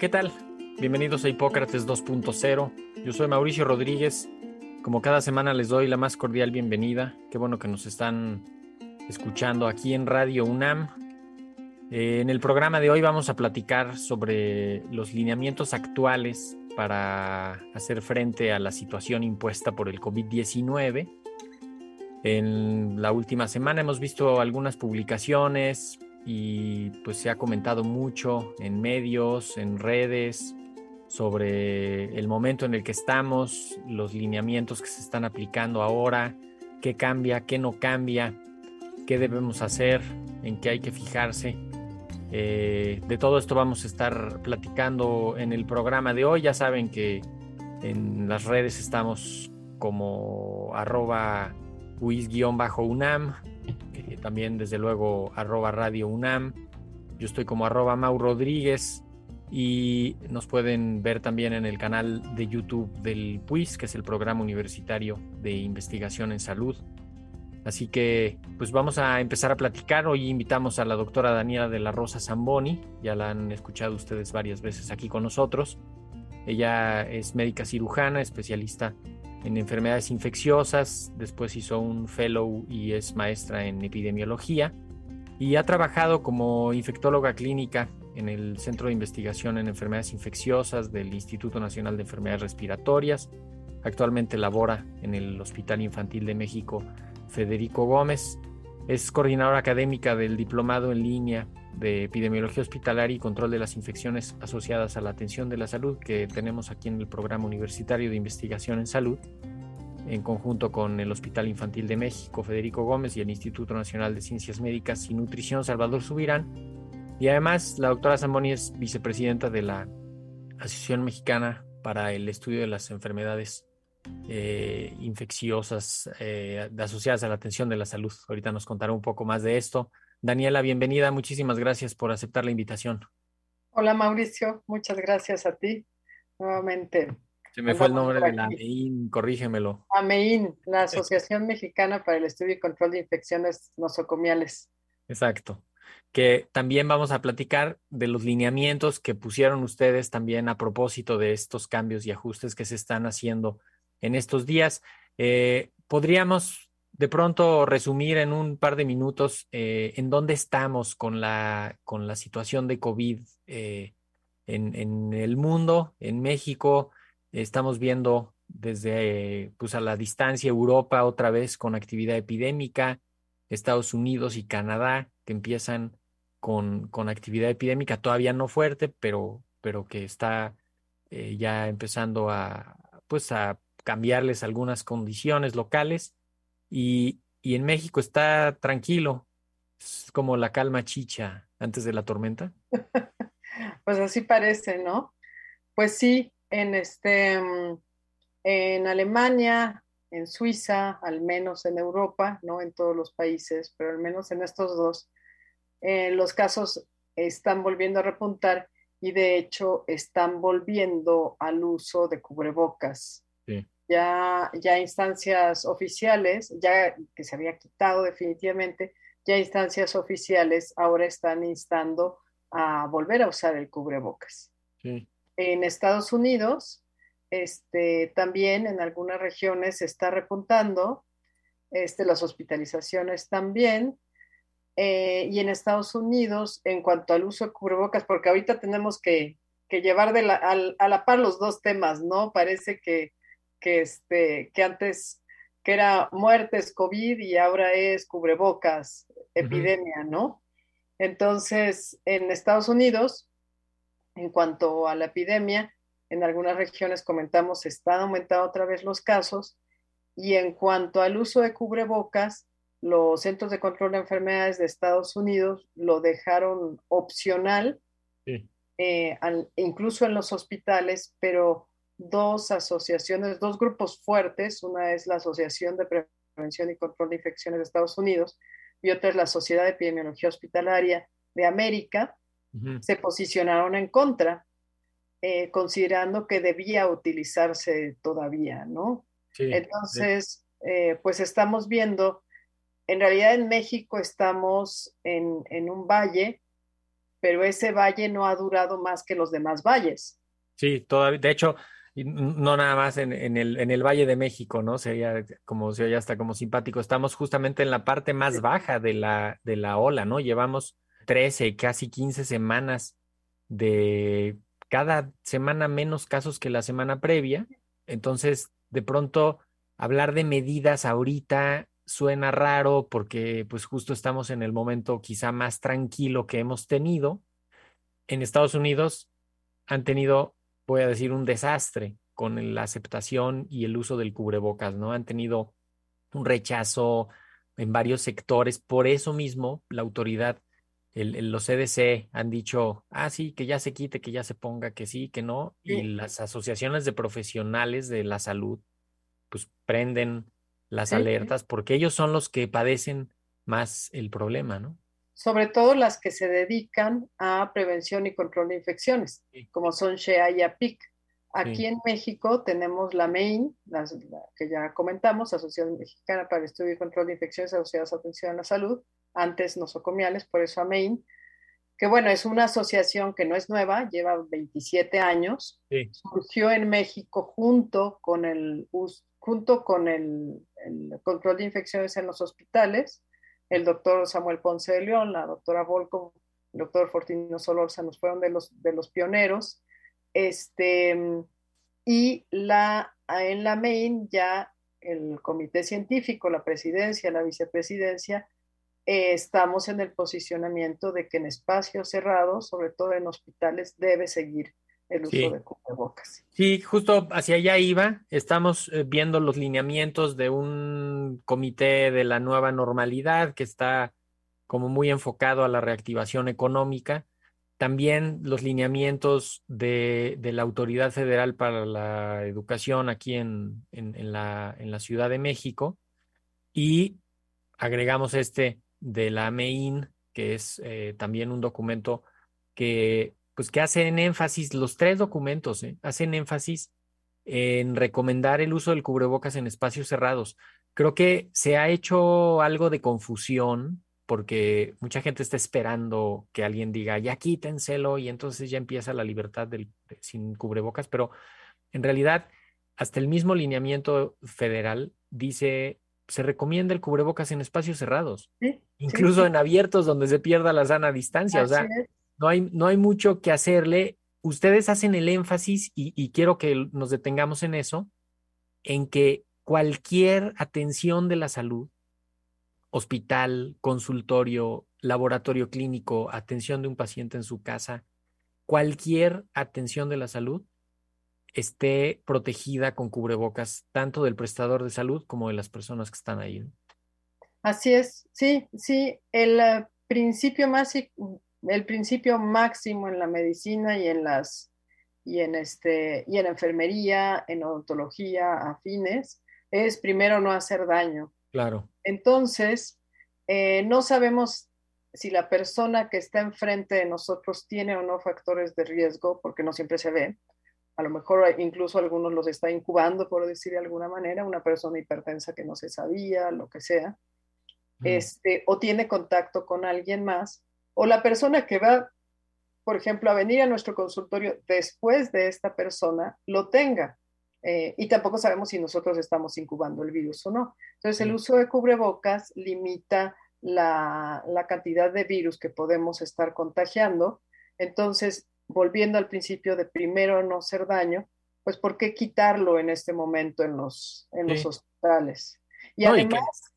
¿Qué tal? Bienvenidos a Hipócrates 2.0. Yo soy Mauricio Rodríguez. Como cada semana les doy la más cordial bienvenida. Qué bueno que nos están escuchando aquí en Radio UNAM. Eh, en el programa de hoy vamos a platicar sobre los lineamientos actuales para hacer frente a la situación impuesta por el COVID-19. En la última semana hemos visto algunas publicaciones, y pues se ha comentado mucho en medios, en redes, sobre el momento en el que estamos, los lineamientos que se están aplicando ahora, qué cambia, qué no cambia, qué debemos hacer, en qué hay que fijarse. Eh, de todo esto vamos a estar platicando en el programa de hoy. Ya saben que en las redes estamos como arroba UIS-UNAM, también desde luego arroba Radio UNAM. Yo estoy como arroba Mau Rodríguez y nos pueden ver también en el canal de YouTube del PUIS, que es el Programa Universitario de Investigación en Salud. Así que pues vamos a empezar a platicar. Hoy invitamos a la doctora Daniela de la Rosa Zamboni, ya la han escuchado ustedes varias veces aquí con nosotros. Ella es médica cirujana, especialista en enfermedades infecciosas, después hizo un fellow y es maestra en epidemiología y ha trabajado como infectóloga clínica en el Centro de Investigación en Enfermedades Infecciosas del Instituto Nacional de Enfermedades Respiratorias. Actualmente labora en el Hospital Infantil de México Federico Gómez. Es coordinadora académica del Diplomado en línea de Epidemiología Hospitalaria y Control de las Infecciones asociadas a la atención de la salud que tenemos aquí en el Programa Universitario de Investigación en Salud, en conjunto con el Hospital Infantil de México Federico Gómez y el Instituto Nacional de Ciencias Médicas y Nutrición Salvador Subirán. Y además la doctora Zamboni es vicepresidenta de la Asociación Mexicana para el Estudio de las Enfermedades eh, infecciosas eh, asociadas a la atención de la salud. Ahorita nos contará un poco más de esto. Daniela, bienvenida. Muchísimas gracias por aceptar la invitación. Hola Mauricio, muchas gracias a ti nuevamente. Se me fue el nombre de la AMEIN, corrígemelo. AMEIN, la Asociación Mexicana para el Estudio y Control de Infecciones Nosocomiales. Exacto. Que también vamos a platicar de los lineamientos que pusieron ustedes también a propósito de estos cambios y ajustes que se están haciendo en estos días. Eh, ¿Podríamos de pronto resumir en un par de minutos eh, en dónde estamos con la, con la situación de COVID eh, en, el mundo, en México. Estamos viendo desde pues a la distancia Europa otra vez con actividad epidémica, Estados Unidos y Canadá que empiezan con, con actividad epidémica todavía no fuerte, pero, pero que está eh, ya empezando a, pues a cambiarles algunas condiciones locales y, en México está tranquilo, es como la calma chicha antes de la tormenta. pues así parece, ¿no? Pues sí, en este, en Alemania, en Suiza, al menos en Europa, no en todos los países, pero al menos en estos dos, eh, los casos están volviendo a repuntar y de hecho están volviendo al uso de cubrebocas. Sí ya, ya instancias oficiales, ya que se había quitado definitivamente, ya instancias oficiales ahora están instando a volver a usar el cubrebocas. En Estados Unidos, este, también en algunas regiones se está repuntando, este, las hospitalizaciones también, eh, y en Estados Unidos, en cuanto al uso de cubrebocas, porque ahorita tenemos que, que llevar de la, a, la par los dos temas, ¿no? Parece que, que, este, que antes que era muertes COVID y ahora es cubrebocas, epidemia, ¿no? Entonces, en Estados Unidos, en cuanto a la epidemia, en algunas regiones comentamos, están aumentando otra vez los casos. Y en cuanto al uso de cubrebocas, los Centros de Control de Enfermedades de Estados Unidos lo dejaron opcional, eh, incluso en los hospitales, pero dos asociaciones, dos grupos fuertes, una es la Asociación de Prevención y Control de Infecciones de Estados Unidos y otra es la Sociedad de Epidemiología Hospitalaria de América, se posicionaron en contra, eh, considerando que debía utilizarse todavía, ¿no? Entonces, eh, pues estamos viendo, en realidad en México estamos en, en un valle, pero ese valle no ha durado más que los demás valles. Sí, todavía, de hecho, no nada más en, el, en el Valle de México, ¿no? Sería como se oye hasta como simpático. Estamos justamente en la parte más baja de la, de la ola, ¿no? Llevamos 13, casi 15 semanas de cada semana menos casos que la semana previa. Entonces, de pronto, hablar de medidas ahorita suena raro porque pues justo estamos en el momento quizá más tranquilo que hemos tenido. En Estados Unidos han tenido voy a decir, un desastre con la aceptación y el uso del cubrebocas, ¿no? Han tenido un rechazo en varios sectores. Por eso mismo, la autoridad, el, los CDC han dicho, ah, sí, que ya se quite, que ya se ponga, que sí, que no. Y las asociaciones de profesionales de la salud, pues prenden las alertas porque ellos son los que padecen más el problema, ¿no? Sobre todo las que se dedican a prevención y control de infecciones, como son SHEA y APIC. Aquí en México tenemos la MEIN, la, que ya comentamos, Asociación Mexicana para el Estudio y Control de Infecciones Asociadas a Atención a la Salud, antes nosocomiales, por eso AMEIN, que bueno, es una asociación que no es nueva, lleva 27 años, surgió en México junto con el, junto con el control de infecciones en los hospitales, el doctor Samuel Ponce de León, la doctora Volco, el doctor Fortino nos fueron de los, de los pioneros. Este, y la, en la main ya el comité científico, la presidencia, la vicepresidencia, eh, estamos en el posicionamiento de que en espacios cerrados, sobre todo en hospitales, debe seguir el uso de cubrebocas. Sí, justo hacia allá iba. Estamos eh, viendo los lineamientos de un comité de la nueva normalidad que está como muy enfocado a la reactivación económica. También los lineamientos de, la Autoridad Federal para la Educación aquí en, en, la, en la Ciudad de México. Y agregamos este de la MEIN, que es eh, también un documento que pues que hacen énfasis, los tres documentos, ¿eh? hacen énfasis en recomendar el uso del cubrebocas en espacios cerrados. Creo que se ha hecho algo de confusión porque mucha gente está esperando que alguien diga, ya quítenselo y entonces ya empieza la libertad del, sin cubrebocas, pero en realidad hasta el mismo lineamiento federal dice, se recomienda el cubrebocas en espacios cerrados, incluso en abiertos donde se pierda la sana distancia. o sea, no hay, no hay mucho que hacerle. Ustedes hacen el énfasis, y, quiero que nos detengamos en eso, en que cualquier atención de la salud, hospital, consultorio, laboratorio clínico, atención de un paciente en su casa, cualquier atención de la salud esté protegida con cubrebocas, tanto del prestador de salud como de las personas que están ahí. Así es, sí, sí, el eh, principio más el principio máximo en la medicina y en las y en este y en enfermería, en odontología, afines, es primero no hacer daño. Claro. Entonces, eh, no sabemos si la persona que está enfrente de nosotros tiene o no factores de riesgo, porque no siempre se ve. A lo mejor incluso algunos los está incubando, por decir de alguna manera, una persona hipertensa que no se sabía, lo que sea. Este, o tiene contacto con alguien más o la persona que va, por ejemplo, a venir a nuestro consultorio después de esta persona lo tenga. Eh, y tampoco sabemos si nosotros estamos incubando el virus o no. Entonces, el uso de cubrebocas limita la, la cantidad de virus que podemos estar contagiando. Entonces, volviendo al principio de primero no hacer daño, pues ¿por qué quitarlo en este momento en los, en los Sí. hospitales? Y No, además,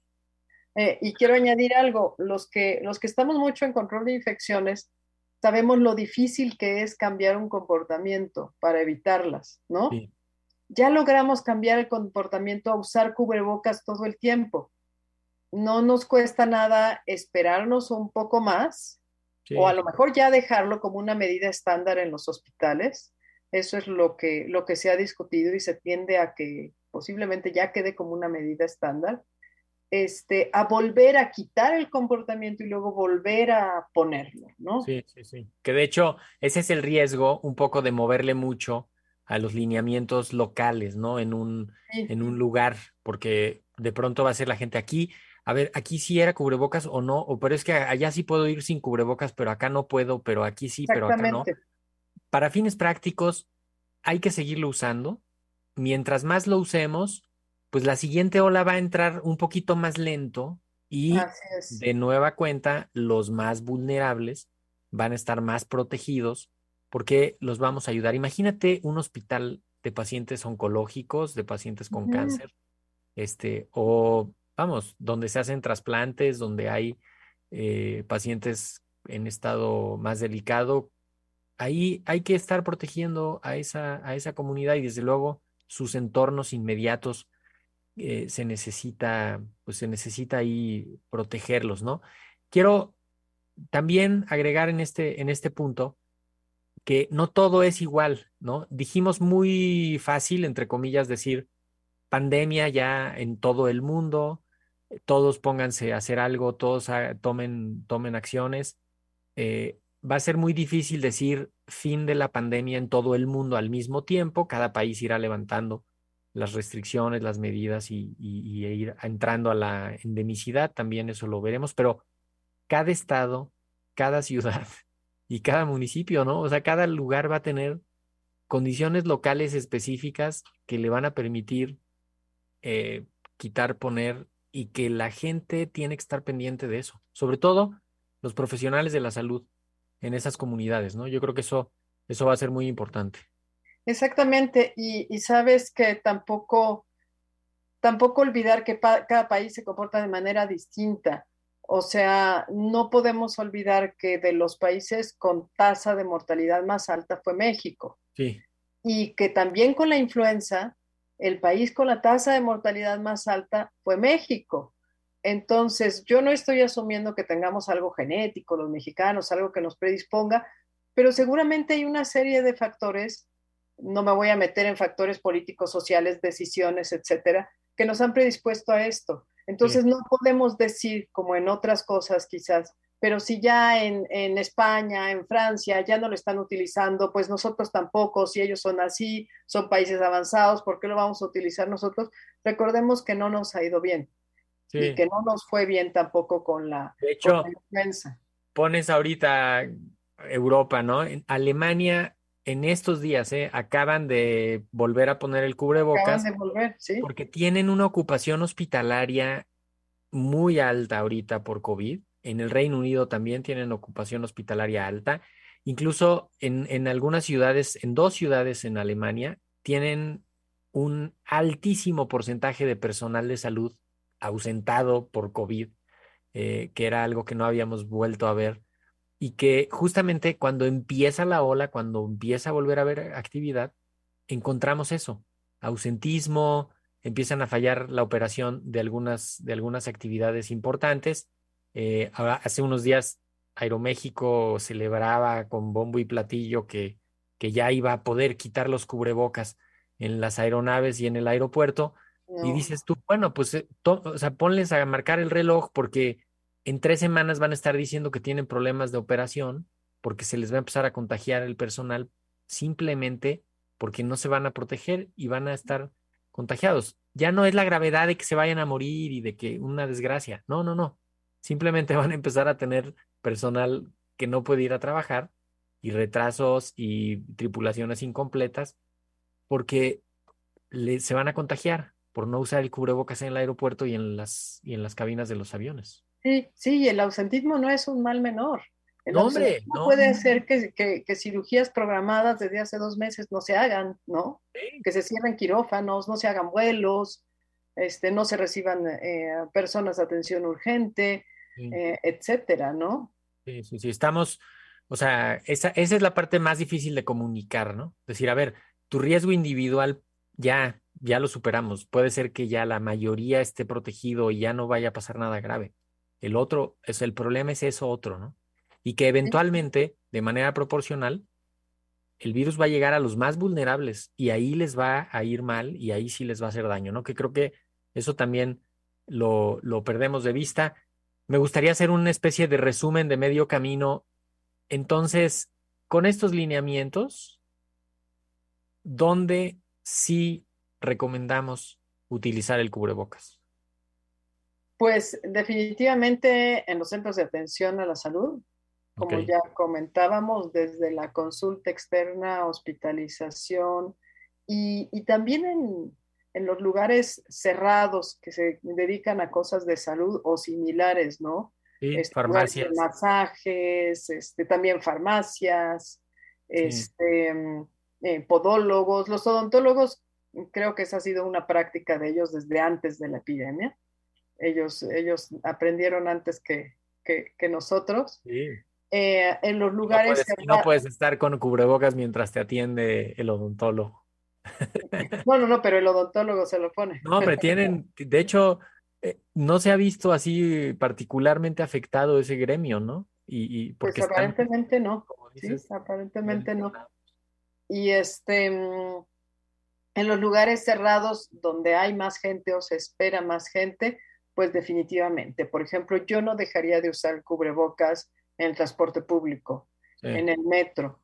eh, y quiero añadir algo, los que, los que estamos mucho en control de infecciones, sabemos lo difícil que es cambiar un comportamiento para evitarlas, ¿no? Sí. Ya logramos cambiar el comportamiento a usar cubrebocas todo el tiempo. No nos cuesta nada esperarnos un poco más Sí. o a lo mejor ya dejarlo como una medida estándar en los hospitales. Eso es lo que, lo que se ha discutido y se tiende a que posiblemente ya quede como una medida estándar. Este, a volver a quitar el comportamiento y luego volver a ponerlo, ¿no? Sí, sí, sí. Que de hecho, ese es el riesgo un poco de moverle mucho a los lineamientos locales, ¿no? En un, Sí. en un lugar, porque de pronto va a ser la gente aquí. A ver, aquí sí era cubrebocas o no, o pero es que allá sí puedo ir sin cubrebocas, pero acá no puedo, pero aquí sí, pero acá no. Para fines prácticos, hay que seguirlo usando. Mientras más lo usemos, pues la siguiente ola va a entrar un poquito más lento y de nueva cuenta, los más vulnerables van a estar más protegidos porque los vamos a ayudar. Imagínate un hospital de pacientes oncológicos, de pacientes con cáncer, este, o vamos, donde se hacen trasplantes, donde hay eh, pacientes en estado más delicado. Ahí hay que estar protegiendo a esa, a esa comunidad y desde luego sus entornos inmediatos eh, se necesita, pues se necesita ahí protegerlos, ¿no? Quiero también agregar en este, en este punto que no todo es igual, ¿no? Dijimos muy fácil, entre comillas, decir pandemia ya en todo el mundo, todos pónganse a hacer algo, todos tomen, tomen acciones. Eh, va a ser muy difícil decir fin de la pandemia en todo el mundo al mismo tiempo, cada país irá levantando las restricciones, las medidas y, ir entrando a la endemicidad, también eso lo veremos, pero cada estado, cada ciudad y cada municipio, ¿no? O sea, cada lugar va a tener condiciones locales específicas que le van a permitir eh, quitar, poner y que la gente tiene que estar pendiente de eso, sobre todo los profesionales de la salud en esas comunidades, ¿no? Yo creo que eso, eso va a ser muy importante. Exactamente, y, y sabes que tampoco, tampoco olvidar que pa- cada país se comporta de manera distinta. O sea, no podemos olvidar que de los países con tasa de mortalidad más alta fue México Sí, y que también con la influenza, el país con la tasa de mortalidad más alta fue México. Entonces, yo no estoy asumiendo que tengamos algo genético, los mexicanos, algo que nos predisponga, pero seguramente hay una serie de factores, no me voy a meter en factores políticos, sociales, decisiones, etcétera, que nos han predispuesto a esto. Entonces, Sí. no podemos decir, como en otras cosas quizás, pero si ya en, en España, en Francia, ya no lo están utilizando, pues nosotros tampoco, si ellos son así, son países avanzados, ¿por qué lo vamos a utilizar nosotros? Recordemos que no nos ha ido bien y que no nos fue bien tampoco con la, De con hecho, la pones ahorita Europa, ¿no? En Alemania, en estos días, ¿eh? Acaban de volver a poner el Acaban cubrebocas de volver, ¿sí? porque tienen una ocupación hospitalaria muy alta ahorita por COVID. En el Reino Unido también tienen ocupación hospitalaria alta. Incluso en, en algunas ciudades, en dos ciudades en Alemania, tienen un altísimo porcentaje de personal de salud ausentado por COVID, eh, que era algo que no habíamos vuelto a ver. Y que justamente cuando empieza la ola, cuando empieza a volver a haber actividad, encontramos eso, ausentismo, empiezan a fallar la operación de algunas, de algunas actividades importantes. Eh, ahora, hace unos días Aeroméxico celebraba con bombo y platillo que, que ya iba a poder quitar los cubrebocas en las aeronaves y en el aeropuerto. Y dices tú, bueno, pues eh, to- o sea, ponles a marcar el reloj porque en tres semanas van a estar diciendo que tienen problemas de operación porque se les va a empezar a contagiar el personal simplemente porque no se van a proteger y van a estar contagiados. Ya no es la gravedad de que se vayan a morir y de que una desgracia. No, no, no. Simplemente van a empezar a tener personal que no puede ir a trabajar y retrasos y tripulaciones incompletas porque se van a contagiar por no usar el cubrebocas en el aeropuerto y en las, y en las cabinas de los aviones. Sí, sí, y el ausentismo no es un mal menor. El No, hombre, no. puede hacer que, que- que cirugías programadas desde hace dos meses no se hagan, ¿no? Sí. Que se cierren quirófanos, no se hagan vuelos, este, no se reciban eh, personas de atención urgente, Sí. eh, etcétera, ¿no? Sí, sí, sí, estamos, o sea, esa, esa es la parte más difícil de comunicar, ¿no? Decir, a ver, tu riesgo individual ya, ya lo superamos. Puede ser que ya la mayoría esté protegido y ya no vaya a pasar nada grave. El otro, es el problema es eso otro, ¿no? Y que eventualmente, de manera proporcional, el virus va a llegar a los más vulnerables y ahí les va a ir mal y ahí sí les va a hacer daño, ¿no? Que creo que eso también lo, lo perdemos de vista. Me gustaría hacer una especie de resumen de medio camino. Entonces, con estos lineamientos, ¿dónde sí recomendamos utilizar el cubrebocas? Pues definitivamente en los centros de atención a la salud, como ya comentábamos, desde la consulta externa, hospitalización y, y también en, en los lugares cerrados que se dedican a cosas de salud o similares, ¿no? Sí, Este, farmacias. masajes, este, también farmacias, este, mm, eh, podólogos, los odontólogos, creo que esa ha sido una práctica de ellos desde antes de la epidemia. Ellos, ellos aprendieron antes que, que, que nosotros. Sí. Eh, en los Y no lugares puedes, y no cerrados- puedes estar con cubrebocas mientras te atiende el odontólogo. No, no, no, pero el odontólogo se lo pone. No, hombre, tienen, de hecho, eh, no se ha visto así particularmente afectado ese gremio, ¿no? Y, y Pues porque están, aparentemente no. Sí, aparentemente no. Y este, mm, en los lugares cerrados donde hay más gente o se espera más gente, pues definitivamente. Por ejemplo, yo no dejaría de usar cubrebocas en el transporte público, Sí. en el metro.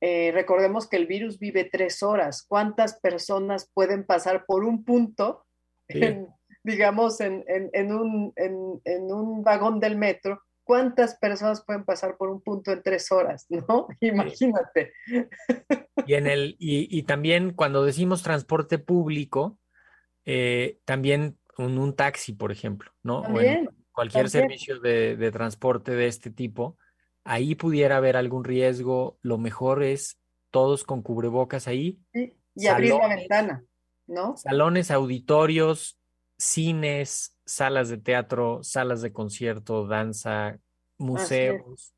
Eh, recordemos que el virus vive tres horas. ¿Cuántas personas pueden pasar por un punto, Sí. en, digamos, en, en- en un, en- en un vagón del metro? ¿Cuántas personas pueden pasar por un punto en tres horas? ¿No? Imagínate. Y en el, y, y también cuando decimos transporte público, eh, también un, un taxi, por ejemplo, ¿no? O en cualquier también. servicio de, de transporte de este tipo, ahí pudiera haber algún riesgo. Lo mejor es todos con cubrebocas ahí, Sí, y abrir la ventana, ¿no? salones, auditorios, cines, salas de teatro, salas de concierto, danza, museos,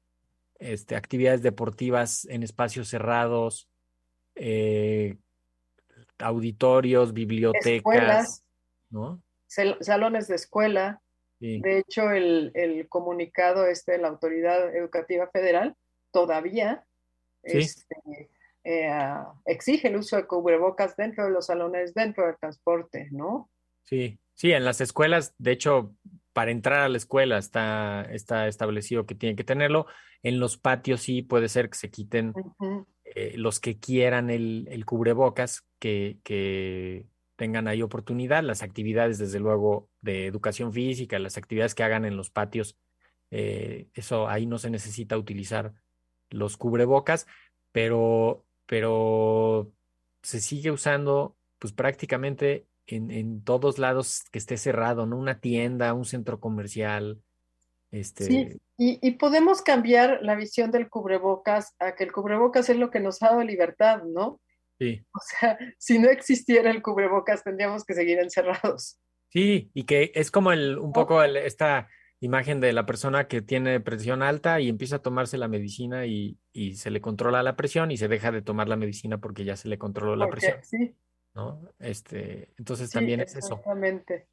este, actividades deportivas en espacios cerrados, eh, auditorios, bibliotecas, Escuelas, ¿no? Sal- salones de escuela. Sí, De hecho, el, el comunicado este de la Autoridad Educativa Federal todavía Sí. este, eh, exige el uso de cubrebocas dentro de los salones, dentro del transporte, ¿no? sí, sí, en las escuelas, de hecho, para entrar a la escuela está, está establecido que tienen que tenerlo. En los patios sí puede ser que se quiten eh, los que quieran el, el cubrebocas, que, que tengan ahí oportunidad, las actividades, desde luego, de educación física, las actividades que hagan en los patios, eh, eso ahí no se necesita utilizar los cubrebocas, pero, pero se sigue usando pues prácticamente en, en todos lados que esté cerrado, ¿no? Una tienda, un centro comercial, este, Sí, y, y podemos cambiar la visión del cubrebocas a que el cubrebocas es lo que nos ha dado libertad, ¿no? Sí. O sea, si no existiera el cubrebocas, tendríamos que seguir encerrados. Sí, y que es como el, un poco el- esta imagen de la persona que tiene presión alta y empieza a tomarse la medicina y, y se le controla la presión y se deja de tomar la medicina porque ya se le controló la Porque presión, sí, ¿no? Este, entonces sí, también es eso. exactamente.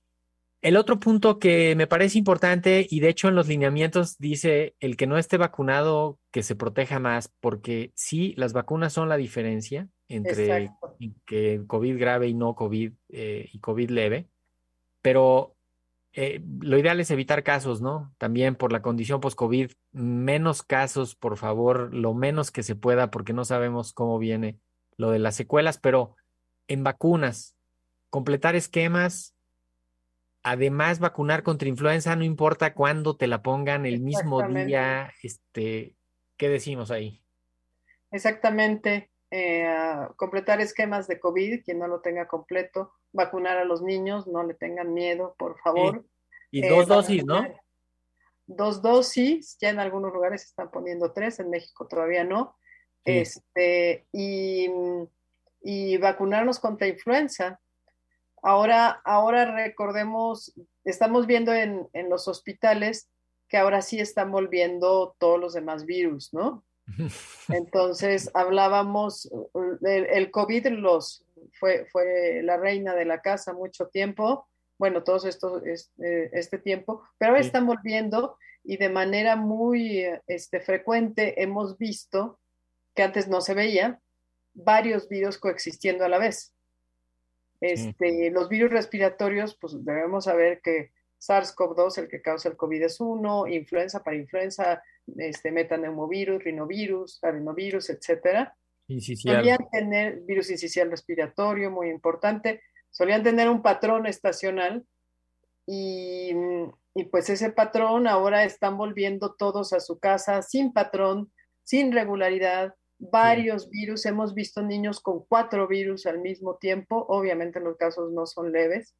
El otro punto que me parece importante, y de hecho en los lineamientos dice el que no esté vacunado, que se proteja más, porque sí, las vacunas son la diferencia entre que COVID grave y no COVID eh, y COVID leve, pero eh, lo ideal es evitar casos, ¿no? También por la condición post-COVID, menos casos, por favor, lo menos que se pueda, porque no sabemos cómo viene lo de las secuelas, pero en vacunas, completar esquemas, además vacunar contra influenza, no importa cuándo te la pongan, el mismo día, este, ¿qué decimos ahí? Exactamente. Eh, completar esquemas de COVID, quien no lo tenga completo, vacunar a los niños, no le tengan miedo, por favor. Y Eh, dos dosis, ¿no? dos dosis, ya en algunos lugares se están poniendo tres, en México todavía no, Sí. este, y, y vacunarnos contra influenza. Ahora, ahora recordemos, estamos viendo en, en los hospitales que ahora sí están volviendo todos los demás virus, ¿no? Entonces hablábamos, el, el COVID los, fue, fue la reina de la casa mucho tiempo, bueno, todos estos, este, este tiempo, pero ahora Sí. están volviendo y de manera muy este, frecuente hemos visto que antes no se veía varios virus coexistiendo a la vez. Este, Los virus respiratorios, pues debemos saber que SARS-CoV-2, el que causa el COVID es uno, influenza para influenza, este, metaneumovirus, rinovirus, adenovirus, etcétera. Solían tener virus incisional respiratorio, muy importante, solían tener un patrón estacional y, y pues ese patrón ahora están volviendo todos a su casa sin patrón, sin regularidad, varios virus, hemos visto niños con cuatro virus al mismo tiempo, obviamente los casos no son leves,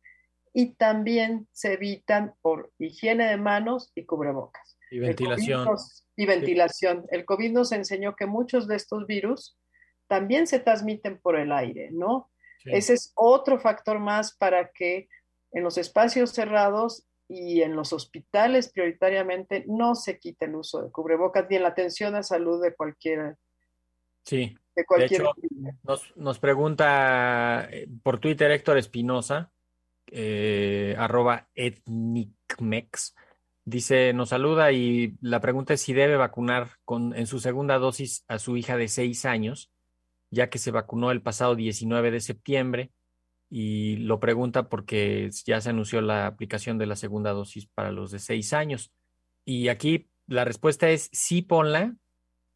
y también se evitan por higiene de manos y cubrebocas. Y ventilación. nos- y ventilación. El COVID nos enseñó que muchos de estos virus también se transmiten por el aire, ¿no? Sí. Ese es otro factor más para que en los espacios cerrados y en los hospitales prioritariamente no se quite el uso de cubrebocas ni en la atención a salud de cualquier, Sí. de cualquier hecho. Nos, nos pregunta eh, por Twitter Héctor Espinosa, eh, arroba etnicmex. Dice, nos saluda y la pregunta es si debe vacunar con, en su segunda dosis a su hija de seis años, ya que se vacunó el pasado 19 de septiembre y lo pregunta porque ya se anunció la aplicación de la segunda dosis para los de seis años. Y aquí la respuesta es sí, ponla,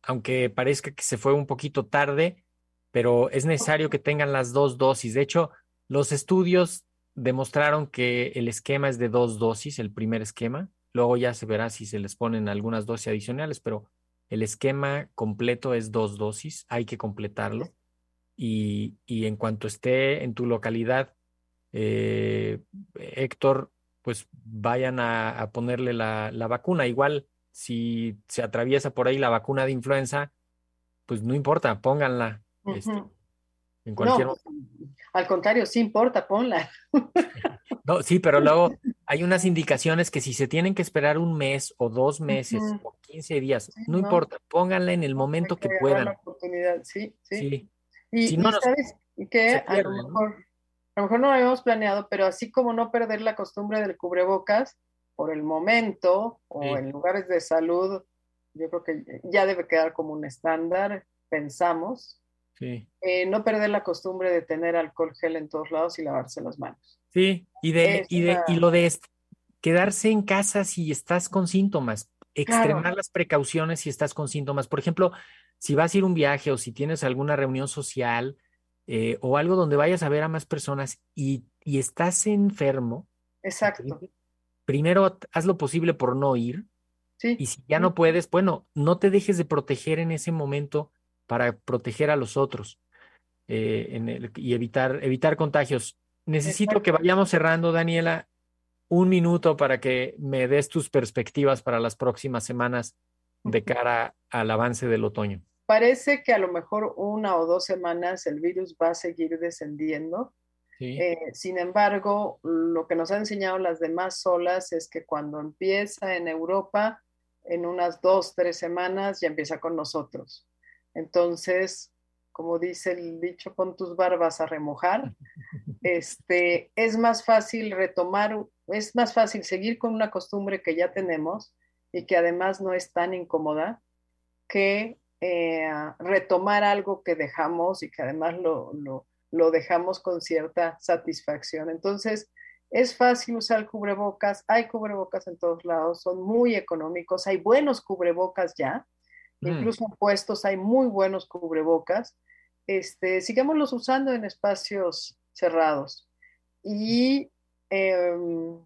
aunque parezca que se fue un poquito tarde, pero es necesario que tengan las dos dosis. De hecho, los estudios demostraron que el esquema es de dos dosis, el primer esquema. Luego ya se verá si se les ponen algunas dosis adicionales, pero el esquema completo es dos dosis, hay que completarlo. Y, y en cuanto esté en tu localidad, eh, Héctor, pues vayan a, a ponerle la, la vacuna. Igual, si se atraviesa por ahí la vacuna de influenza, pues no importa, pónganla este. En cualquier No, al contrario, sí importa, ponla. No, sí, pero luego hay unas indicaciones que si se tienen que esperar un mes o dos meses o 15 días, no no. importa, pónganla en el momento que puedan. la oportunidad, sí, sí. Sí, Y, Si no y nos- sabes que a lo mejor, a lo mejor no lo habíamos planeado, pero así como no perder la costumbre del cubrebocas por el momento o Sí. en lugares de salud, yo creo que ya debe quedar como un estándar, pensamos, sí. eh, no perder la costumbre de tener alcohol gel en todos lados y lavarse las manos. Sí, y de, y de, y lo de est- quedarse en casa si estás con síntomas, extremar Claro. las precauciones si estás con síntomas. Por ejemplo, si vas a ir a un viaje o si tienes alguna reunión social eh, o algo donde vayas a ver a más personas y, y estás enfermo, Exacto, primero haz lo posible por no ir. sí. Y si ya no puedes, bueno, no te dejes de proteger en ese momento para proteger a los otros eh, en el- y evitar, evitar contagios. Necesito que vayamos cerrando, Daniela, un minuto para que me des tus perspectivas para las próximas semanas de cara al avance del otoño. Parece que a lo mejor una o dos semanas el virus va a seguir descendiendo. Sí, Eh, sin embargo, lo que nos han enseñado las demás olas es que cuando empieza en Europa, en unas dos, tres semanas ya empieza con nosotros. Entonces, como dice el dicho, pon tus barbas a remojar. Este, es más fácil retomar, es más fácil seguir con una costumbre que ya tenemos y que además no es tan incómoda que eh, retomar algo que dejamos y que además lo, lo, lo dejamos con cierta satisfacción. Entonces, es fácil usar cubrebocas, hay cubrebocas en todos lados, son muy económicos, hay buenos cubrebocas ya, Mm. incluso en puestos hay muy buenos cubrebocas. Este, sigámoslos usando en espacios cerrados. Y em,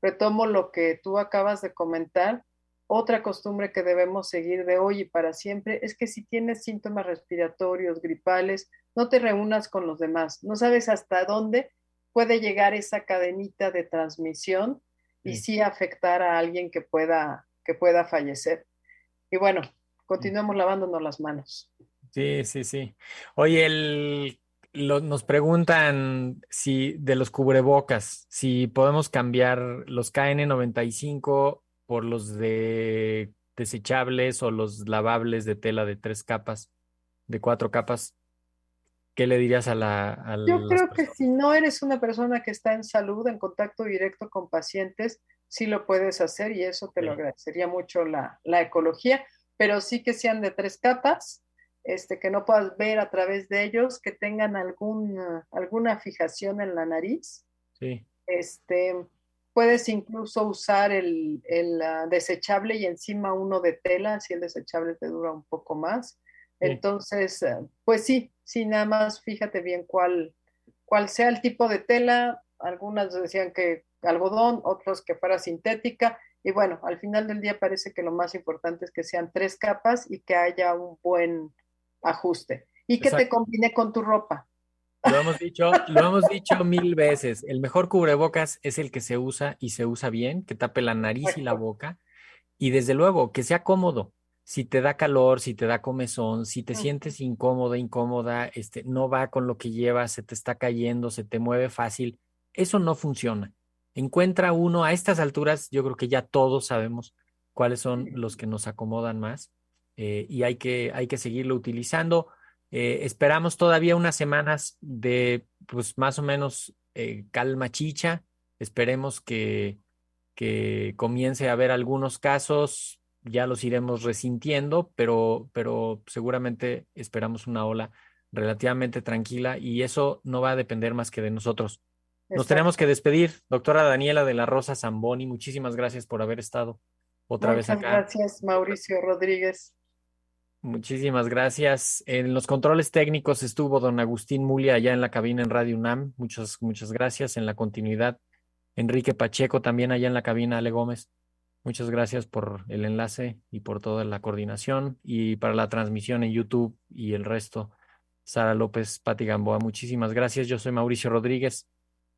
retomo lo que tú acabas de comentar. Otra costumbre que debemos seguir de hoy y para siempre es que si tienes síntomas respiratorios, gripales, no te reúnas con los demás. No sabes hasta dónde puede llegar esa cadenita de transmisión y sí afectar a alguien que pueda, que pueda fallecer. Y bueno, continuemos lavándonos las manos. Sí, sí, sí. Oye, el, nos preguntan si de los cubrebocas, si podemos cambiar los KN95 por los de desechables o los lavables de tela de tres capas, de cuatro capas. ¿Qué le dirías a la... Yo creo que si no eres una persona que está en salud, en contacto directo con pacientes, sí lo puedes hacer y eso te lo agradecería mucho la, la, ecología, pero sí que sean de tres capas, este, que no puedas ver a través de ellos, que tengan alguna, alguna fijación en la nariz. Sí. Este, puedes incluso usar el, el uh, desechable y encima uno de tela, si el desechable te dura un poco más. Entonces, uh, pues sí, sí, nada más fíjate bien cuál, cuál sea el tipo de tela. Algunas decían que algodón, otros que fuera sintética. Y bueno, al final del día parece que lo más importante es que sean tres capas y que haya un buen ajuste y que te combine con tu ropa. Lo hemos dicho, lo hemos dicho mil veces. El mejor cubrebocas es el que se usa y se usa bien, que tape la nariz y la boca. Y desde luego, que sea cómodo. Si te da calor, si te da comezón, si te sientes incómoda, incómoda, este, no va con lo que llevas, se te está cayendo, se te mueve fácil, eso no funciona. Encuentra uno a estas alturas, yo creo que ya todos sabemos cuáles son los que nos acomodan más eh, y hay que, hay que seguirlo utilizando. Eh, esperamos todavía unas semanas de, pues más o menos, eh, calma chicha. Esperemos que, que comience a haber algunos casos, ya los iremos resintiendo, pero, pero seguramente esperamos una ola relativamente tranquila y eso no va a depender más que de nosotros. Nos tenemos que despedir. Doctora Daniela de la Rosa Zamboni, muchísimas gracias por haber estado otra vez acá. Gracias, Mauricio Rodríguez. Muchísimas gracias. En los controles técnicos estuvo don Agustín Mulia allá en la cabina en Radio UNAM. Muchas, muchas gracias. En la continuidad, Enrique Pacheco también allá en la cabina, Ale Gómez. Muchas gracias por el enlace y por toda la coordinación y para la transmisión en YouTube y el resto. Sara López, Pati Gamboa, muchísimas gracias. Yo soy Mauricio Rodríguez.